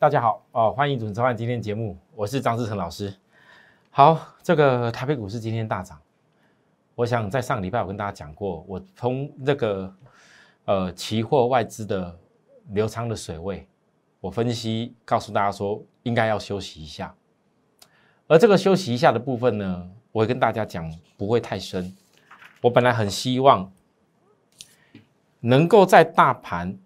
大家好哦，欢迎准时收看今天节目，我是张志成老师。好，这个台北股市今天大涨，我想在上礼拜我跟大家讲过，我从这个呃期货外资的流仓的水位，我分析告诉大家说应该要休息一下，而这个休息一下的部分呢，我会跟大家讲不会太深。我本来很希望能够在大盘。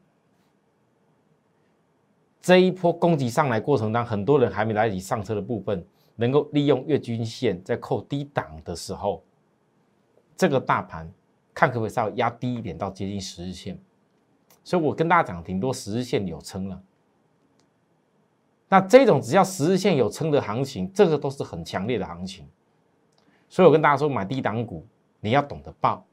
这一波攻击上来过程当中，很多人还没来得及上车的部分，能够利用月均线在扣低档的时候，这个大盘看可不可以稍微压低一点到接近十日线。所以我跟大家讲，顶多十日线有撑了。那这种只要十日线有撑的行情，这个都是很强烈的行情。所以我跟大家说，买低档股你要懂得报，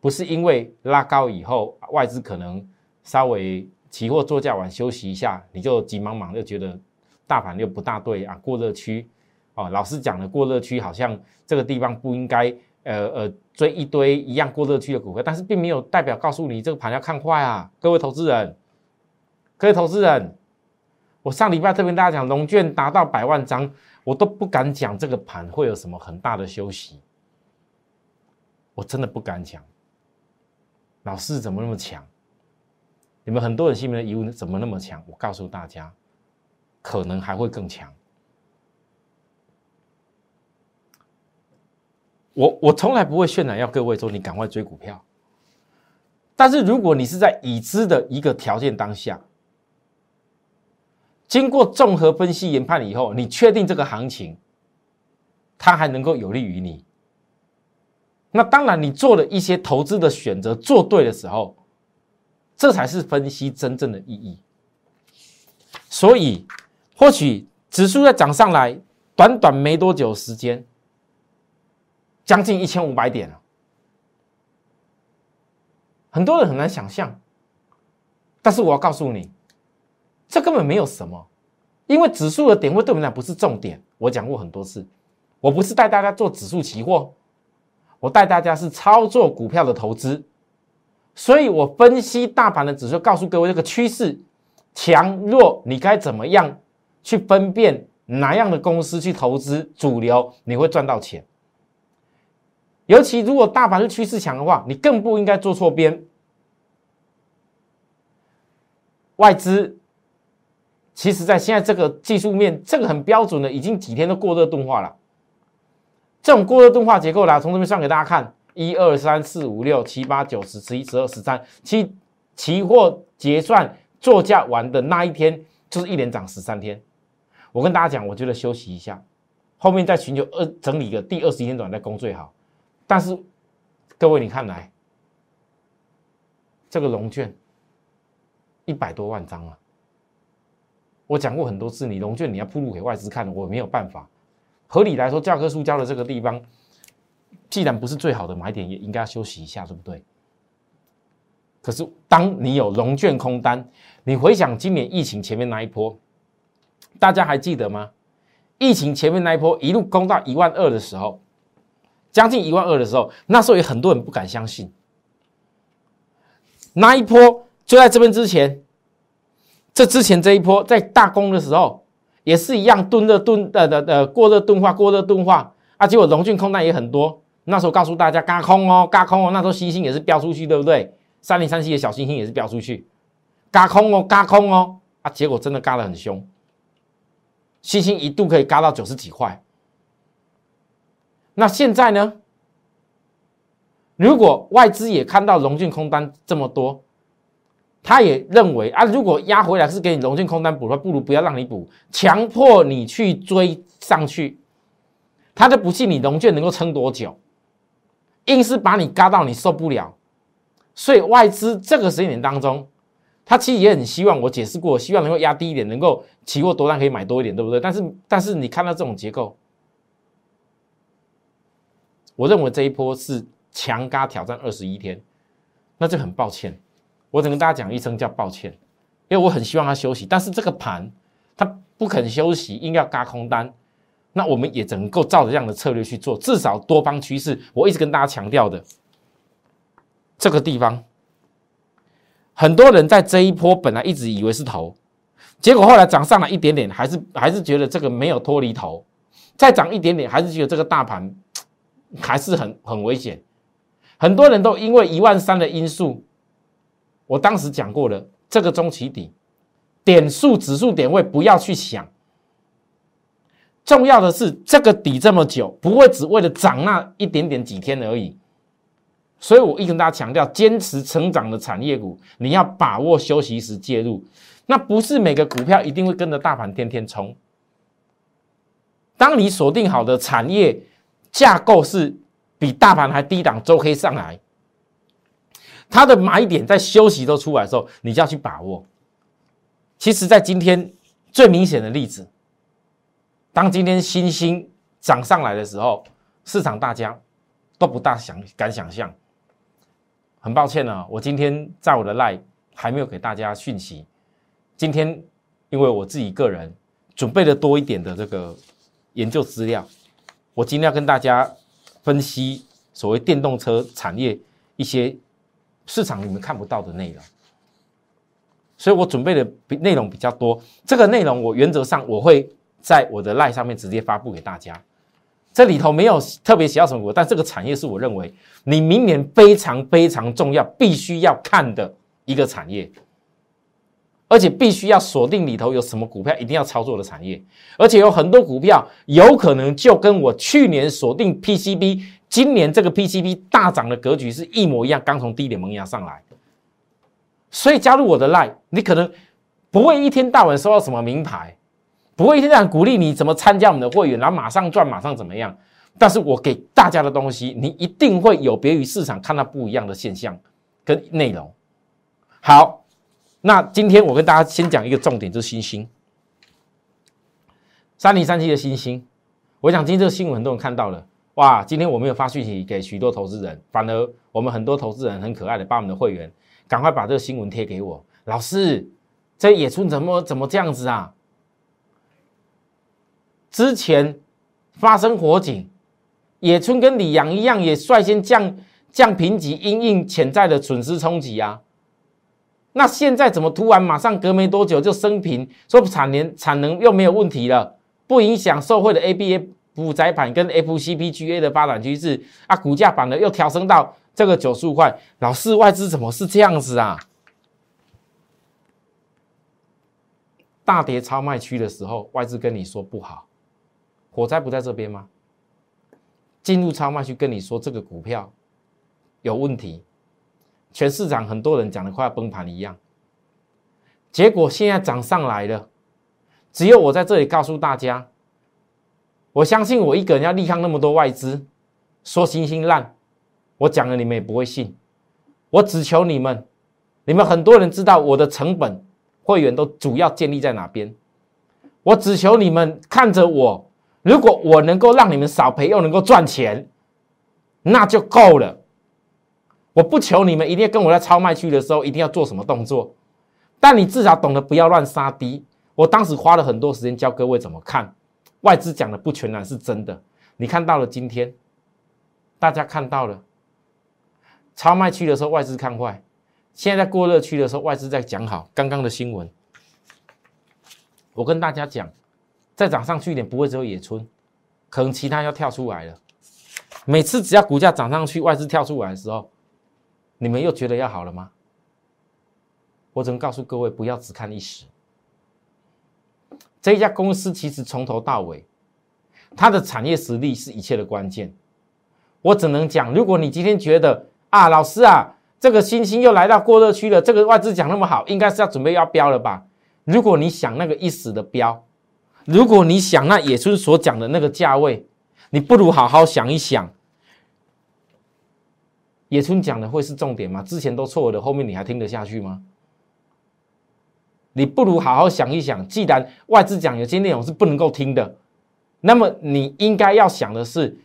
不是因为拉高以后外资可能稍微。期货做价完休息一下，你就急忙忙就觉得大盘又不大对啊，过热区哦。老师讲的过热区好像这个地方不应该呃呃追一堆一样过热区的股票，但是并没有代表告诉你这个盘要看坏啊，各位投资人，各位投资人，我上礼拜特别跟大家讲，龙券达到百万张，我都不敢讲这个盘会有什么很大的休息，我真的不敢讲。老师怎么那么强？你们很多人心里面的疑问怎么那么强？我告诉大家，可能还会更强。我我从来不会渲染要各位说你赶快追股票，但是如果你是在已知的一个条件当下，经过综合分析研判以后，你确定这个行情它还能够有利于你，那当然你做了一些投资的选择做对的时候。这才是分析真正的意义。所以，或许指数在涨上来，短短没多久时间，将近一千五百点了。很多人很难想象，但是我要告诉你，这根本没有什么，因为指数的点位对我们来不是重点。我讲过很多次，我不是带大家做指数期货，我带大家是操作股票的投资。所以我分析大盘的指数，告诉各位这个趋势强弱，你该怎么样去分辨哪样的公司去投资主流，你会赚到钱。尤其如果大盘是趋势强的话，你更不应该做错边。外资其实在现在这个技术面，这个很标准的，已经几天都过热钝化了。这种过热钝化结构来，从这边算给大家看。一二三四五六七八九十十一十二十三期期货结算作价完的那一天，就是一连涨十三天。我跟大家讲，我觉得休息一下，后面再寻求二整理个第二十一天段再攻最好。但是各位，你看来这个龙券一百多万张啊！我讲过很多次，你龙券你要铺路给外资看，我没有办法。合理来说，教科书教的这个地方。既然不是最好的买点，也应该要休息一下，对不对？可是当你有龙卷空单，你回想今年疫情前面那一波，大家还记得吗？疫情前面那一波一路攻到一万二的时候，将近一万二的时候，那时候有很多人不敢相信。那一波就在这边之前，这之前这一波在大攻的时候，也是一样蹲热蹲的的的过热钝化，过热钝化啊，结果龙卷空单也很多。那时候告诉大家，嘎空哦，嘎空哦。那时候星星也是飙出去，对不对？三零三七的小星星也是飙出去，嘎空哦，嘎空哦。啊，结果真的嘎得很凶，星星一度可以嘎到九十几块。那现在呢？如果外资也看到龙俊空单这么多，他也认为啊，如果压回来是给你龙俊空单补的话，不如不要让你补，强迫你去追上去，他就不信你龙卷能够撑多久。硬是把你嘎到你受不了。所以外资这个时间点当中，他其实也很希望我解释过，希望能够压低一点，能够期货多单可以买多一点，对不对？但是但是你看到这种结构，我认为这一波是强嘎挑战二十一天，那就很抱歉，我只跟大家讲一声叫抱歉，因为我很希望他休息，但是这个盘他不肯休息，硬要嘎空单，那我们也只能够照着这样的策略去做，至少多方趋势，我一直跟大家强调的。这个地方，很多人在这一波本来一直以为是头，结果后来涨上来一点点，还是还是觉得这个没有脱离头，再涨一点点，还是觉得这个大盘还是很很危险。很多人都因为一万三的因素，我当时讲过了，这个中期底点数指数点位不要去想，重要的是这个底这么久，不会只为了涨那一点点几天而已。所以我一跟大家强调，坚持成长的产业股，你要把握休息时介入。那不是每个股票一定会跟着大盘天天冲。当你锁定好的产业架构是比大盘还低档，周黑上来，它的买点在休息都出来的时候，你就要去把握。其实，在今天最明显的例子，当今天新兴涨上来的时候，市场大家都不大想敢想象。很抱歉呢，我今天在我的 line 还没有给大家讯息。今天因为我自己个人准备的多一点的这个研究资料，我今天要跟大家分析所谓电动车产业一些市场你们看不到的内容，所以我准备的比内容比较多。这个内容我原则上我会在我的 line 上面直接发布给大家。这里头没有特别写到什么股，但这个产业是我认为你明年非常非常重要、必须要看的一个产业，而且必须要锁定里头有什么股票一定要操作的产业，而且有很多股票有可能就跟我去年锁定 PCB，今年这个 PCB 大涨的格局是一模一样，刚从低点萌芽上来，所以加入我的 line，你可能不会一天到晚收到什么名牌。不会一天这样鼓励你怎么参加我们的会员，然后马上赚，马上怎么样？但是我给大家的东西，你一定会有别于市场看到不一样的现象跟内容。好，那今天我跟大家先讲一个重点，就是星星三零三七的星星。我想今天这个新闻很多人看到了，哇！今天我没有发讯息给许多投资人，反而我们很多投资人很可爱的把我们的会员赶快把这个新闻贴给我。老师，这野村怎么怎么这样子啊？之前发生火警，野村跟李阳一样，也率先降降评级，因应潜在的损失冲击啊。那现在怎么突然马上隔没多久就升平，说产能产能又没有问题了，不影响受惠的 ABF 补载板跟 FCPGA 的发展趋势啊？股价反而又调升到这个九十五块，老是外资怎么是这样子啊？大跌超卖区的时候，外资跟你说不好。火灾不在这边吗？进入超卖去跟你说这个股票有问题，全市场很多人讲的快要崩盘一样。结果现在涨上来了，只有我在这里告诉大家，我相信我一个人要力抗那么多外资说星星烂，我讲了你们也不会信。我只求你们，你们很多人知道我的成本会员都主要建立在哪边，我只求你们看着我。如果我能够让你们少赔又能够赚钱，那就够了。我不求你们一定要跟我在超卖区的时候一定要做什么动作，但你至少懂得不要乱杀低。我当时花了很多时间教各位怎么看外资讲的不全然是真的。你看到了今天，大家看到了超卖区的时候外资看坏，现在在过热区的时候外资在讲好。刚刚的新闻，我跟大家讲。再涨上去一点，不会只有野村，可能其他要跳出来了。每次只要股价涨上去，外资跳出来的时候，你们又觉得要好了吗？我只能告诉各位，不要只看一时。这一家公司其实从头到尾，它的产业实力是一切的关键。我只能讲，如果你今天觉得啊，老师啊，这个星星又来到过热区了，这个外资讲那么好，应该是要准备要标了吧？如果你想那个一时的标。如果你想那野村所讲的那个价位，你不如好好想一想，野村讲的会是重点吗？之前都错了，后面你还听得下去吗？你不如好好想一想，既然外资讲有些内容是不能够听的，那么你应该要想的是，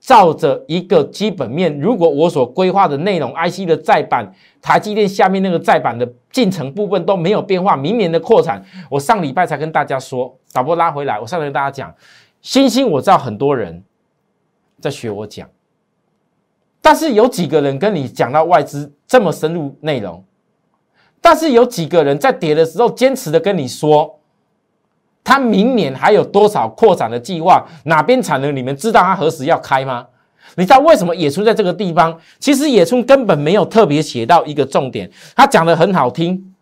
照着一个基本面，如果我所规划的内容，IC 的再版，台积电下面那个再版的进程部分都没有变化，明年的扩产，我上礼拜才跟大家说，导播拉回来，我上来跟大家讲，星星我知道很多人在学我讲，但是有几个人跟你讲到外资这么深入内容？但是有几个人在跌的时候坚持的跟你说，他明年还有多少扩展的计划？哪边产能？你们知道他何时要开吗？你知道为什么野村在这个地方？其实野村根本没有特别写到一个重点，他讲的很好听。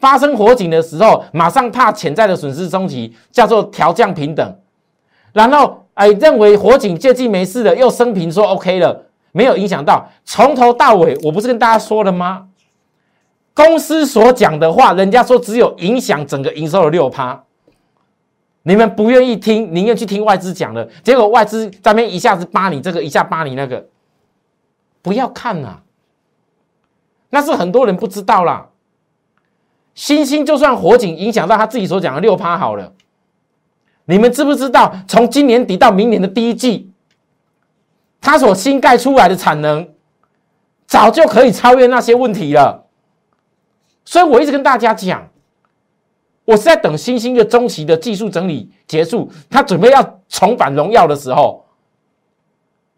发生火警的时候，马上怕潜在的损失终极，叫做调降平等。然后哎，认为火警接近没事了，又升平说 OK 了，没有影响到。从头到尾，我不是跟大家说了吗？公司所讲的话，人家说只有影响整个营收的六趴，你们不愿意听，宁愿去听外资讲的，结果外资在那边一下子扒你这个，一下扒你那个，不要看呐，那是很多人不知道啦。星星就算火警影响到他自己所讲的六趴好了，你们知不知道，从今年底到明年的第一季，他所新盖出来的产能，早就可以超越那些问题了。所以我一直跟大家讲，我是在等新兴的中期的技术整理结束，他准备要重返荣耀的时候，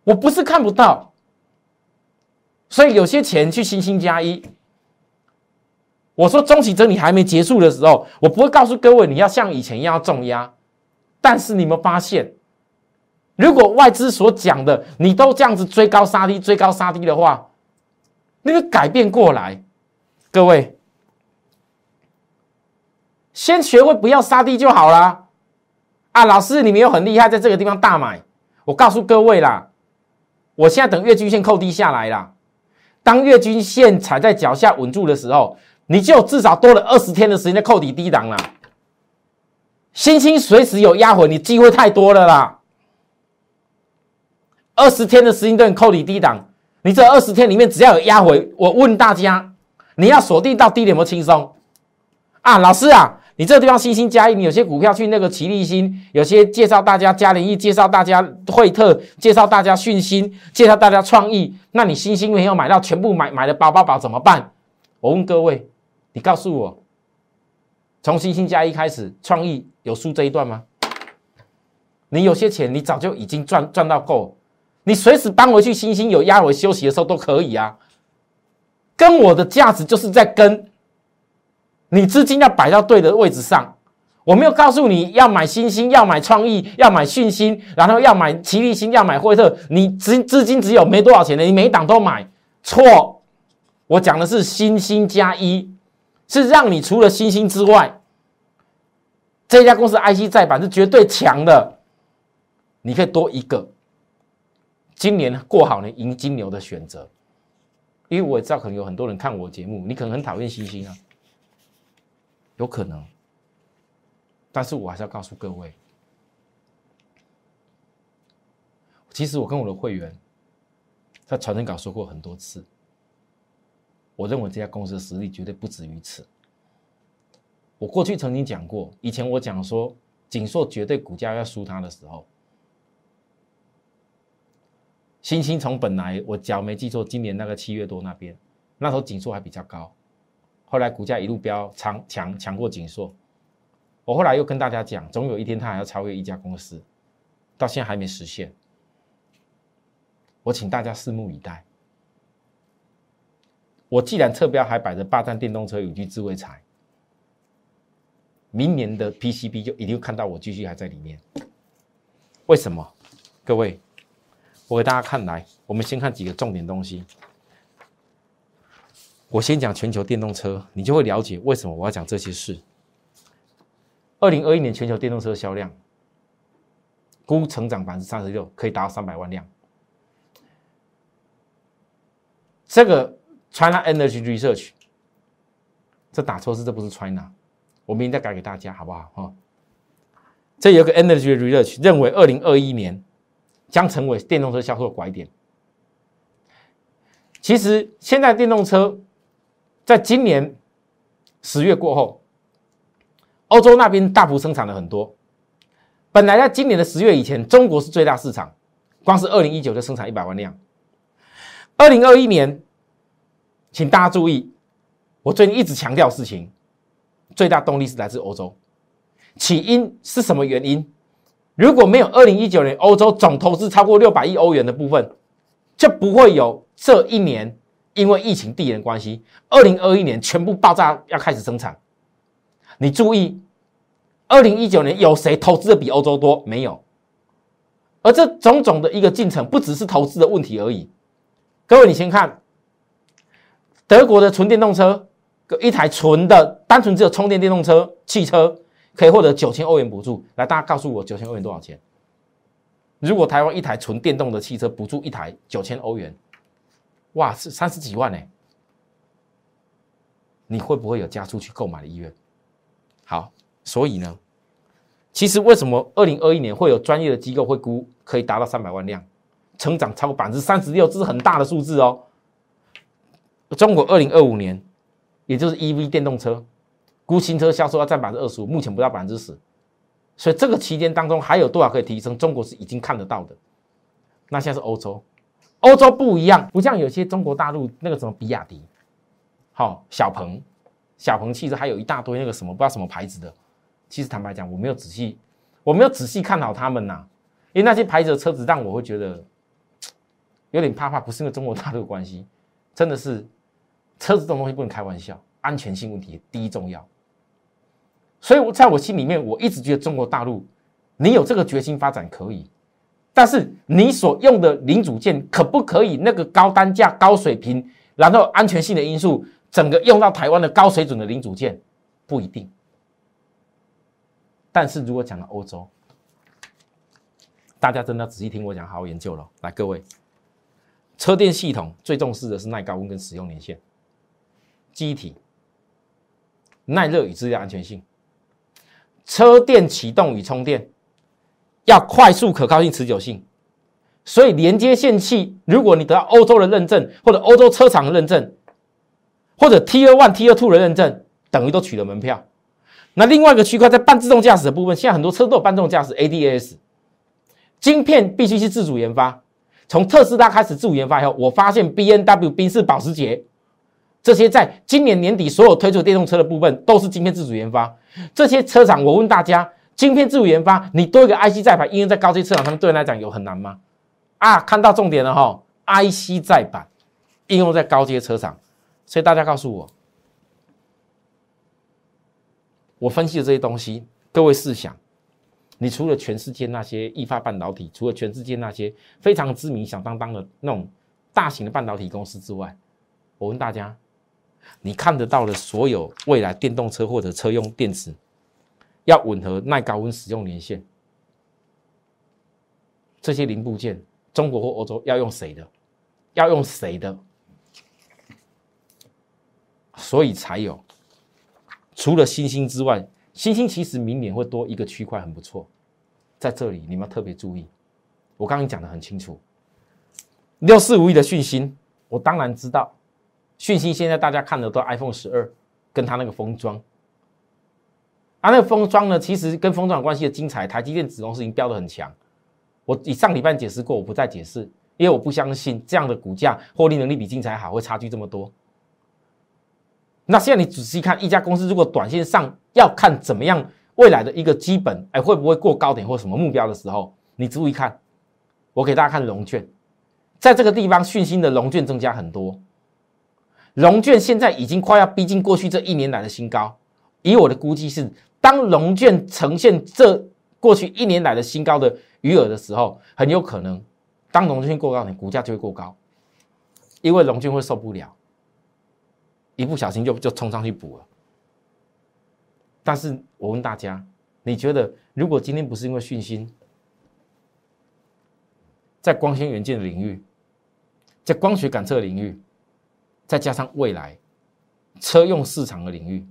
我不是看不到。所以有些钱去新兴加一，我说中期整理还没结束的时候，我不会告诉各位你要像以前一样重压。但是你们发现，如果外资所讲的你都这样子追高杀低、追高杀低的话，那个改变过来，各位。先学会不要杀低就好啦。啊！老师，你们又很厉害，在这个地方大买。我告诉各位啦，我现在等月均线扣低下来啦。当月均线踩在脚下稳住的时候，你就至少多了二十天的时间在扣底低档啦。星星随时有压回，你机会太多了啦。二十天的时间段扣底低档，你这二十天里面只要有压回，我问大家，你要锁定到低点有没有轻松？啊，老师啊！你这个地方新兴加一，你有些股票去那个齐力新，有些介绍大家嘉联益，介绍大家惠特，介绍大家讯芯，介绍大家创意。那你新兴没有买到，全部买买的包包包怎么办？我问各位，你告诉我，从新兴加一开始，创意有输这一段吗？你有些钱，你早就已经赚赚到够，你随时搬回去，新兴有压回休息的时候都可以啊。跟我的价值就是在跟。你资金要摆到对的位置上，我没有告诉你要买新兴，要买创意，要买讯芯，然后要买奇力新，要买惠特。你资资金只有没多少钱的，你每一档都买错。我讲的是新兴加一，是让你除了新兴之外，这家公司 IC 再版是绝对强的，你可以多一个。今年过好呢，赢金牛的选择，因为我也知道可能有很多人看我节目，你可能很讨厌新兴啊。有可能，但是我还是要告诉各位，其实我跟我的会员在传真稿说过很多次，我认为这家公司的实力绝对不止于此。我过去曾经讲过，以前我讲说锦硕绝对股价要输它的时候，星星从本来我假没记错，今年那个七月多那边，那时候锦硕还比较高。后来股价一路飙，强强强过锦硕。我后来又跟大家讲，总有一天它还要超越一家公司，到现在还没实现。我请大家拭目以待。我既然侧标还摆着霸占电动车、有机智慧财，明年的 PCB 就一定看到我继续还在里面。为什么？各位，我给大家看来，我们先看几个重点东西。我先讲全球电动车，你就会了解为什么我要讲这些事。二零二一年全球电动车销量估成长百分之三十六，可以达到三百万辆。这个 China Energy Research，这打错字，这不是 China，我明天再改给大家，好不好？哈，这有个 Energy Research 认为，二零二一年将成为电动车销售拐点。其实现在电动车在今年十月过后，欧洲那边大幅生产了很多。本来在今年的十月以前，中国是最大市场，光是二零一九就生产一百万辆。二零二一年，请大家注意，我最近一直强调事情，最大动力是来自欧洲。起因是什么原因？如果没有二零一九年欧洲总投资超过六百亿欧元的部分，就不会有这一年因为疫情递延关系，二零二一年全部爆炸要开始生产。你注意，二零一九年有谁投资的比欧洲多？没有。而这种种的一个进程，不只是投资的问题而已。各位，你先看德国的纯电动车，一台纯的单纯只有充电电动车汽车。可以获得九千欧元补助，来，大家告诉我九千欧元多少钱？如果台湾一台纯电动的汽车补助一台九千欧元，哇，是三十几万呢！你会不会有加出去购买的意愿？好，所以呢，其实为什么二零二一年会有专业的机构会估可以达到三百万辆，成长超过百分之三十六，这是很大的数字哦。中国二零二五年，也就是 EV 电动车。估新车销售要占百分之二十五，目前不到百分之十，所以这个期间当中还有多少可以提升？中国是已经看得到的。那现在是欧洲，欧洲不一样，不像有些中国大陆那个什么比亚迪，好小鹏，小鹏汽车还有一大堆那个什么不知道什么牌子的。其实坦白讲，我没有仔细，我没有仔细看好他们呐，因为那些牌子的车子让我会觉得 有点怕怕，不是因为中国大陆的关系，真的是车子这种东西不能开玩笑，安全性问题第一重要。所以，我在我心里面，我一直觉得中国大陆，你有这个决心发展可以，但是你所用的零组件可不可以那个高单价、高水平，然后安全性的因素，整个用到台湾的高水准的零组件，不一定。但是如果讲到欧洲，大家真的要仔细听我讲，好好研究了。来，各位，车电系统最重视的是耐高温跟使用年限，机体耐热与质量安全性。车电启动与充电要快速、可靠性、持久性，所以连接线器，如果你得到欧洲的认证，或者欧洲车厂的认证，或者 T 二 One、T 二 Two 的认证，等于都取了门票。那另外一个区块在半自动驾驶的部分，现在很多车都有半自动驾驶 ADAS，晶片必须是自主研发。从特斯拉开始自主研发以后，我发现 B N W、宾士、保时捷。这些在今年年底所有推出电动车的部分都是晶片自主研发。这些车厂，我问大家，晶片自主研发，你多一个 IC 载板应用在高阶车厂上面，对人来讲有很难吗？啊，看到重点了哈，IC 载板应用在高阶车厂，所以大家告诉我，我分析的这些东西，各位试想，你除了全世界那些易发半导体，除了全世界那些非常知名、响当当的那种大型的半导体公司之外，我问大家。你看得到的所有未来电动车或者车用电池，要吻合耐高温使用年限，这些零部件，中国或欧洲要用谁的？要用谁的？所以才有。除了星星之外，星星其实明年会多一个区块，很不错。在这里你们要特别注意，我刚刚讲的很清楚。六四五亿的讯息，我当然知道。讯息现在大家看的都 iPhone 十二，跟它那个封装，啊，那封装呢，其实跟封装有关系的精彩，台积电子公司已经标的很强。我以上礼拜解释过，我不再解释，因为我不相信这样的股价获利能力比精彩好，会差距这么多。那现在你仔细看一家公司，如果短线上要看怎么样未来的一个基本，哎，会不会过高点或什么目标的时候，你注意看，我给大家看龙卷，在这个地方讯息的龙卷增加很多。龙卷现在已经快要逼近过去这一年来的新高，以我的估计是，当龙卷呈现这过去一年来的新高的余额的时候，很有可能，当龙卷过高，你股价就会过高，因为龙卷会受不了，一不小心就就冲上去补了。但是我问大家，你觉得如果今天不是因为讯息，在光纤元件领域，在光学感测领域？再加上未来车用市场的领域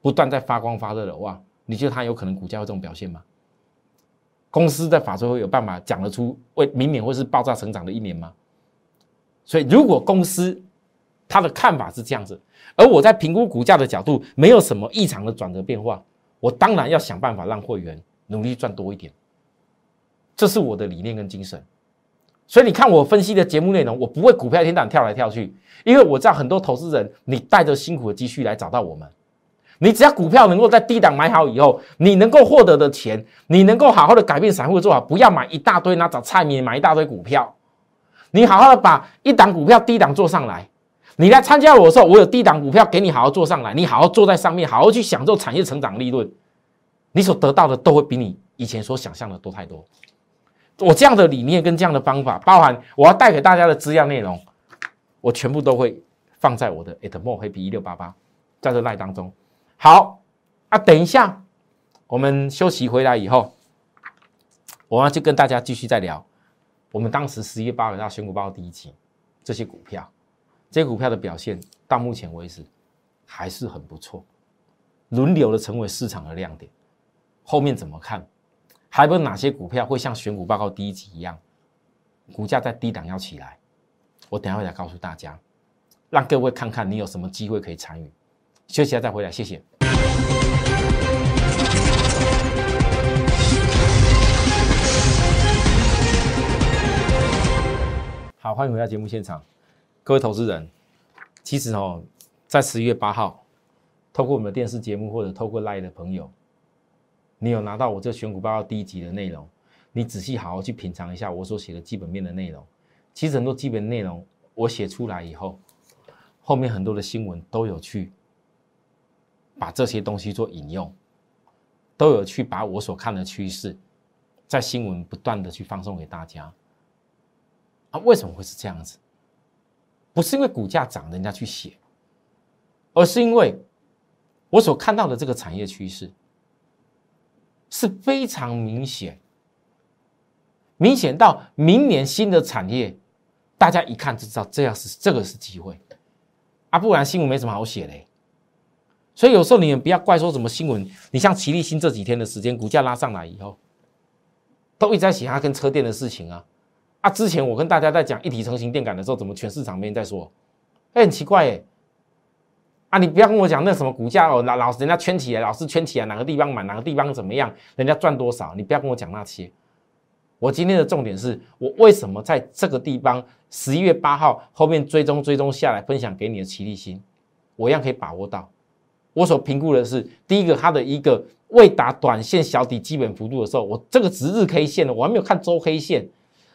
不断在发光发热的话，你觉得它有可能股价会这种表现吗？公司在法说会有办法讲得出，为明年会是爆炸成长的一年吗？所以如果公司他的看法是这样子，而我在评估股价的角度没有什么异常的转折变化，我当然要想办法让会员努力赚多一点。这是我的理念跟精神。所以你看我分析的节目内容，我不会股票天堂跳来跳去，因为我知道很多投资人，你带着辛苦的积蓄来找到我们，你只要股票能够在低档买好以后，你能够获得的钱，你能够好好的改变散户的做法，不要买一大堆，那找菜米买一大堆股票，你好好的把一档股票低档做上来，你来参加我的时候，我有低档股票给你好好做上来，你好好坐在上面，好好去享受产业成长利润，你所得到的都会比你以前所想象的多太多。我这样的理念跟这样的方法，包含我要带给大家的资料内容，我全部都会放在我的 at more happy 一六八八在这赖当中。好啊，等一下我们休息回来以后，我要就跟大家继续再聊。我们当时十一月八号选股报第一期，这些股票，这些股票的表现到目前为止还是很不错，轮流的成为市场的亮点。后面怎么看？还有哪些股票会像选股报告第一集一样，股价在低档要起来？我等下会来告诉大家，让各位看看你有什么机会可以参与。休息下再回来，谢谢。好，欢迎回到节目现场，各位投资人。其实哦，在十一月八号，透过我们的电视节目或者透过 Line 的朋友。你有拿到我这选股报告第一集的内容，你仔细好好去品尝一下我所写的基本面的内容。其实很多基本内容我写出来以后，后面很多的新闻都有去把这些东西做引用，都有去把我所看的趋势，在新闻不断的去放送给大家。啊，为什么会是这样子？不是因为股价涨人家去写，而是因为我所看到的这个产业趋势。是非常明显，明显到明年新的产业，大家一看就知道这样是这个是机会啊，不然新闻没什么好写嘞。所以有时候你们不要怪说什么新闻，你像齐立新这几天的时间，股价拉上来以后，都一直在写它跟车电的事情啊啊！之前我跟大家在讲一体成型电感的时候，怎么全市场没人在说？哎，很奇怪哎。啊，你不要跟我讲那什么股价哦，老老人家圈起来，老是圈起来，哪个地方买，哪个地方怎么样，人家赚多少？你不要跟我讲那些。我今天的重点是我为什么在这个地方十一月八号后面追踪追踪下来分享给你的齐力新，我一样可以把握到。我所评估的是第一个，它的一个未达短线小底基本幅度的时候，我这个值日 K 线的，我还没有看周 K 线，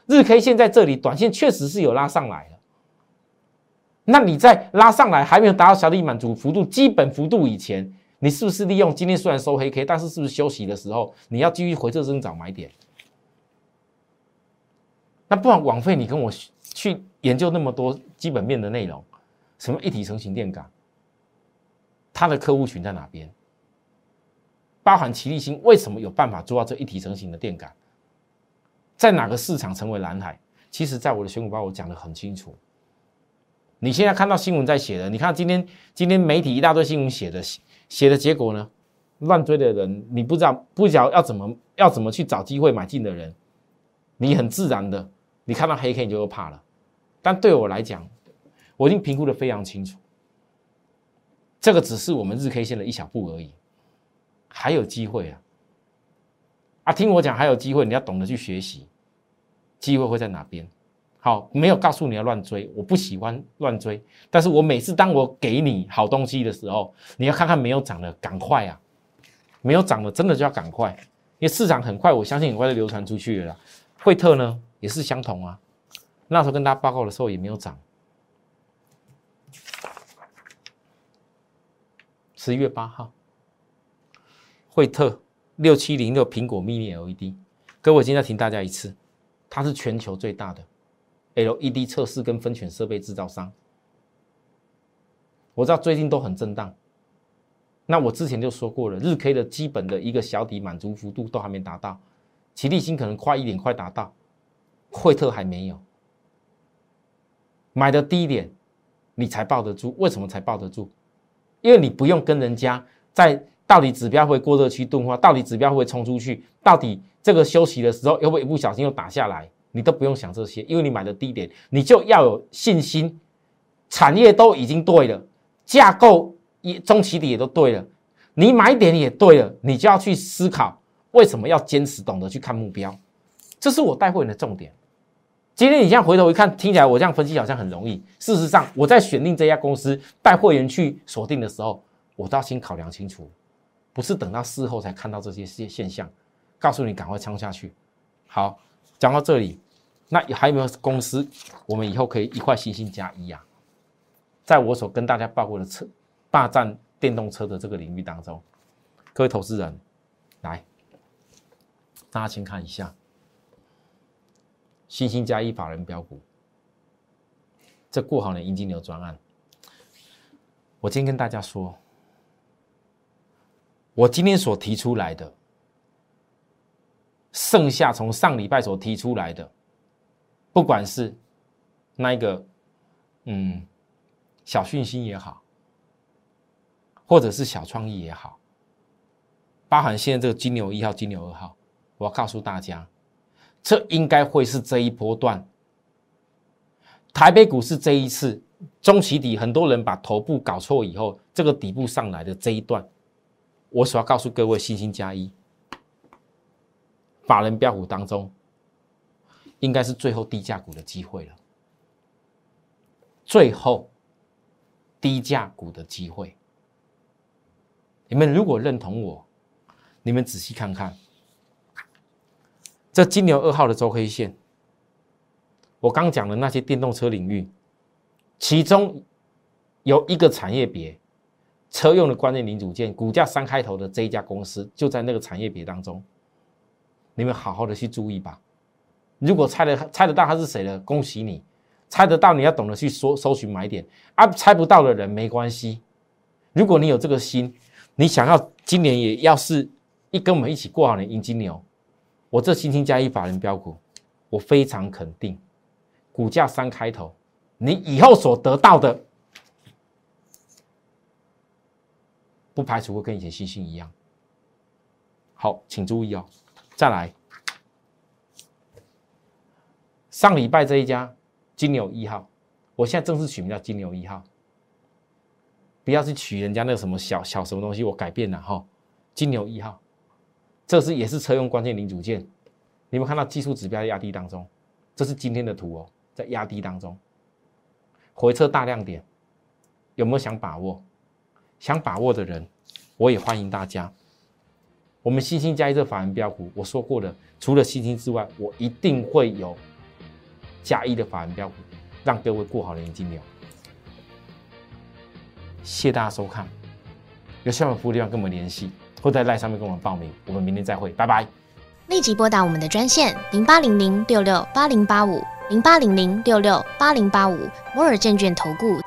日 K 线在这里，短线确实是有拉上来。那你在拉上来还没有达到小底满足幅度、基本幅度以前，你是不是利用今天虽然收黑 K，但是是不是休息的时候，你要继续回撤增长买点？那不然枉费你跟我去研究那么多基本面的内容，什么一体成型电感，它的客户群在哪边？包含齐力新为什么有办法做到这一体成型的电感？在哪个市场成为蓝海？其实，在我的选股包我讲的很清楚。你现在看到新闻在写的，你看今天今天媒体一大堆新闻写的写的结果呢？乱追的人，你不知道不知道要怎么要怎么去找机会买进的人，你很自然的，你看到黑 K 你就会怕了。但对我来讲，我已经评估的非常清楚，这个只是我们日 K 线的一小步而已，还有机会啊！啊，听我讲还有机会，你要懂得去学习，机会会在哪边？好，没有告诉你要乱追，我不喜欢乱追。但是我每次当我给你好东西的时候，你要看看没有涨的，赶快啊！没有涨的，真的就要赶快，因为市场很快，我相信很快就流传出去了。惠特呢也是相同啊，那时候跟大家报告的时候也没有涨。十一月八号，惠特六七零六苹果 mini LED，各位今天提醒大家一次，它是全球最大的。LED 测试跟分权设备制造商，我知道最近都很震荡。那我之前就说过了，日 K 的基本的一个小底满足幅度都还没达到，齐力新可能快一点，快达到，惠特还没有。买的低点，你才抱得住。为什么才抱得住？因为你不用跟人家在到底指标会过热区钝化，到底指标会冲出去，到底这个休息的时候会不会一不小心又打下来？你都不用想这些，因为你买的低点，你就要有信心，产业都已经对了，架构也中期底也都对了，你买点也对了，你就要去思考为什么要坚持，懂得去看目标，这是我带会员的重点。今天你这样回头一看，听起来我这样分析好像很容易，事实上我在选定这家公司带会员去锁定的时候，我都要先考量清楚，不是等到事后才看到这些现现象，告诉你赶快撑下去。好，讲到这里。那还有没有公司，我们以后可以一块星星加一啊？在我所跟大家报过的车霸占电动车的这个领域当中，各位投资人，来，大家先看一下，新兴加一法人标股，这过好了银金流专案，我今天跟大家说，我今天所提出来的，剩下从上礼拜所提出来的。不管是那一个，嗯，小讯息也好，或者是小创意也好，包含现在这个金牛一号、金牛二号，我要告诉大家，这应该会是这一波段台北股市这一次中期底，很多人把头部搞错以后，这个底部上来的这一段，我所要告诉各位，信心加一，法人标股当中。应该是最后低价股的机会了。最后低价股的机会，你们如果认同我，你们仔细看看这金牛二号的周黑线。我刚讲的那些电动车领域，其中有一个产业别，车用的关键零组件，股价三开头的这一家公司，就在那个产业别当中。你们好好的去注意吧。如果猜得猜得到他是谁的，恭喜你；猜得到，你要懂得去搜搜寻买点啊。猜不到的人没关系。如果你有这个心，你想要今年也要是一跟我们一起过好年，迎金牛，我这星星加一法人标股，我非常肯定，股价三开头，你以后所得到的，不排除会跟以前星星一样。好，请注意哦，再来。上礼拜这一家金牛一号，我现在正式取名叫金牛一号，不要去取人家那什么小小什么东西，我改变了哈。金牛一号，这是也是车用关键零组件，你们看到技术指标压低当中，这是今天的图哦，在压低当中，回撤大亮点，有没有想把握？想把握的人，我也欢迎大家。我们星星加一这法人标股，我说过的，除了星星之外，我一定会有。加一的法人标股，让各位过好年金流。谢谢大家收看，有需要服务的地方跟我们联系，或在赖上面跟我们报名。我们明天再会，拜拜。立即拨打我们的专线零八零零六六八零八五零八零零六六八零八五摩尔证券投顾